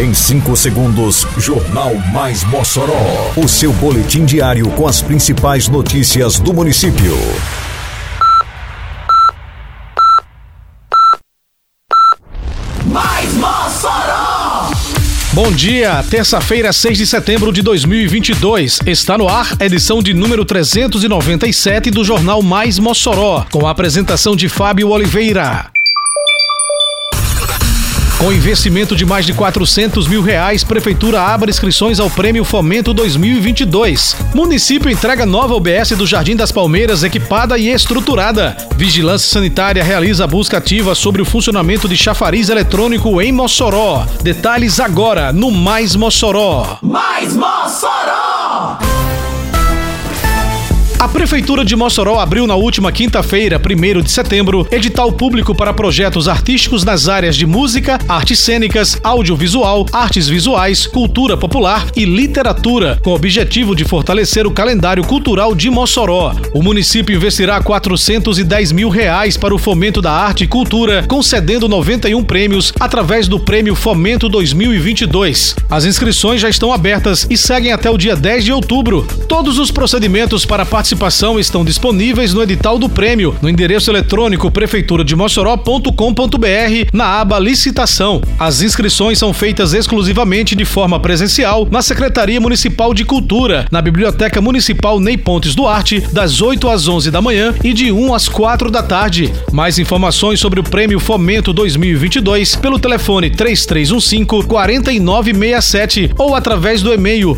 Em 5 segundos, Jornal Mais Mossoró. O seu boletim diário com as principais notícias do município. Mais Mossoró! Bom dia, terça-feira, 6 de setembro de 2022. Está no ar a edição de número 397 do Jornal Mais Mossoró, com a apresentação de Fábio Oliveira. Com investimento de mais de 400 mil reais, Prefeitura abre inscrições ao Prêmio Fomento 2022. Município entrega nova UBS do Jardim das Palmeiras equipada e estruturada. Vigilância Sanitária realiza busca ativa sobre o funcionamento de chafariz eletrônico em Mossoró. Detalhes agora no Mais Mossoró. Mais Mossoró! A Prefeitura de Mossoró abriu na última quinta-feira, 1 de setembro, edital público para projetos artísticos nas áreas de música, artes cênicas, audiovisual, artes visuais, cultura popular e literatura, com o objetivo de fortalecer o calendário cultural de Mossoró. O município investirá 410 mil reais para o fomento da arte e cultura, concedendo 91 prêmios através do Prêmio Fomento 2022. As inscrições já estão abertas e seguem até o dia 10 de outubro. Todos os procedimentos para participar participação estão disponíveis no edital do prêmio, no endereço eletrônico prefeiturademossoró.com.br, na aba licitação. As inscrições são feitas exclusivamente de forma presencial na Secretaria Municipal de Cultura, na Biblioteca Municipal Ney Pontes Duarte, das 8 às 11 da manhã e de 1 às 4 da tarde. Mais informações sobre o Prêmio Fomento 2022 pelo telefone 3315 4967 ou através do e-mail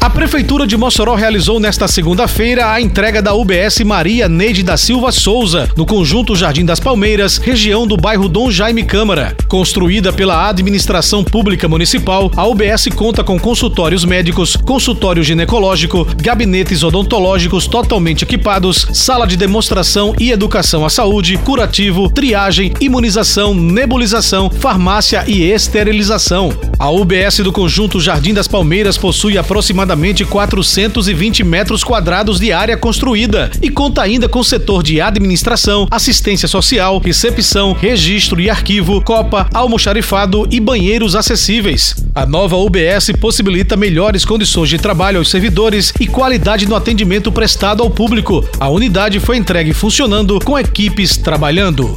A Prefeitura de Mossoró realizou nesta segunda-feira a entrega da UBS Maria Neide da Silva Souza, no conjunto Jardim das Palmeiras, região do bairro Dom Jaime Câmara. Construída pela Administração Pública Municipal, a UBS conta com consultórios médicos, consultório ginecológico, gabinetes odontológicos totalmente equipados, sala de demonstração e educação à saúde, curativo, triagem, imunização, nebulização, farmácia e esterilização. A UBS do conjunto Jardim das Palmeiras possui aproximadamente 420 metros quadrados de área construída e conta ainda com setor de administração, assistência social, recepção, registro e arquivo, copa, almoxarifado e banheiros acessíveis. A nova UBS possibilita melhores condições de trabalho aos servidores e qualidade no atendimento prestado ao público. A unidade foi entregue funcionando com equipes trabalhando.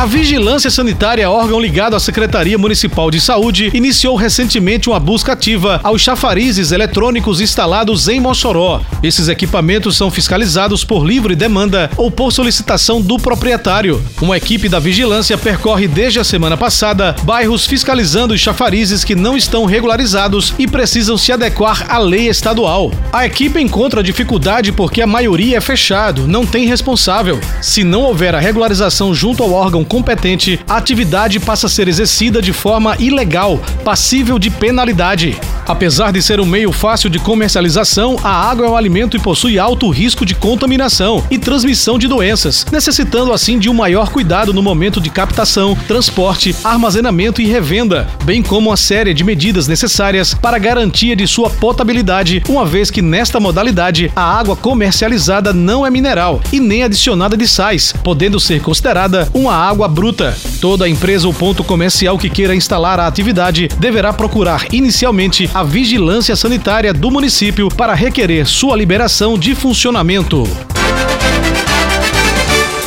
A Vigilância Sanitária, órgão ligado à Secretaria Municipal de Saúde, iniciou recentemente uma busca ativa aos chafarizes eletrônicos instalados em Mossoró. Esses equipamentos são fiscalizados por livre demanda ou por solicitação do proprietário. Uma equipe da vigilância percorre desde a semana passada bairros fiscalizando os chafarizes que não estão regularizados e precisam se adequar à lei estadual. A equipe encontra dificuldade porque a maioria é fechado, não tem responsável. Se não houver a regularização junto ao órgão competente, a atividade passa a ser exercida de forma ilegal, passível de penalidade. Apesar de ser um meio fácil de comercialização, a água é um alimento e possui alto risco de contaminação e transmissão de doenças, necessitando assim de um maior cuidado no momento de captação, transporte, armazenamento e revenda, bem como uma série de medidas necessárias para garantia de sua potabilidade, uma vez que nesta modalidade a água comercializada não é mineral e nem adicionada de sais, podendo ser considerada uma água bruta. Toda empresa ou ponto comercial que queira instalar a atividade deverá procurar inicialmente a vigilância sanitária do município para requerer sua liberação de funcionamento.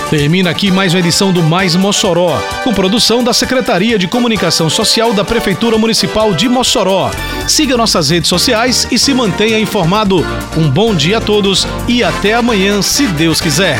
Termina aqui mais uma edição do Mais Mossoró, com produção da Secretaria de Comunicação Social da Prefeitura Municipal de Mossoró. Siga nossas redes sociais e se mantenha informado. Um bom dia a todos e até amanhã, se Deus quiser.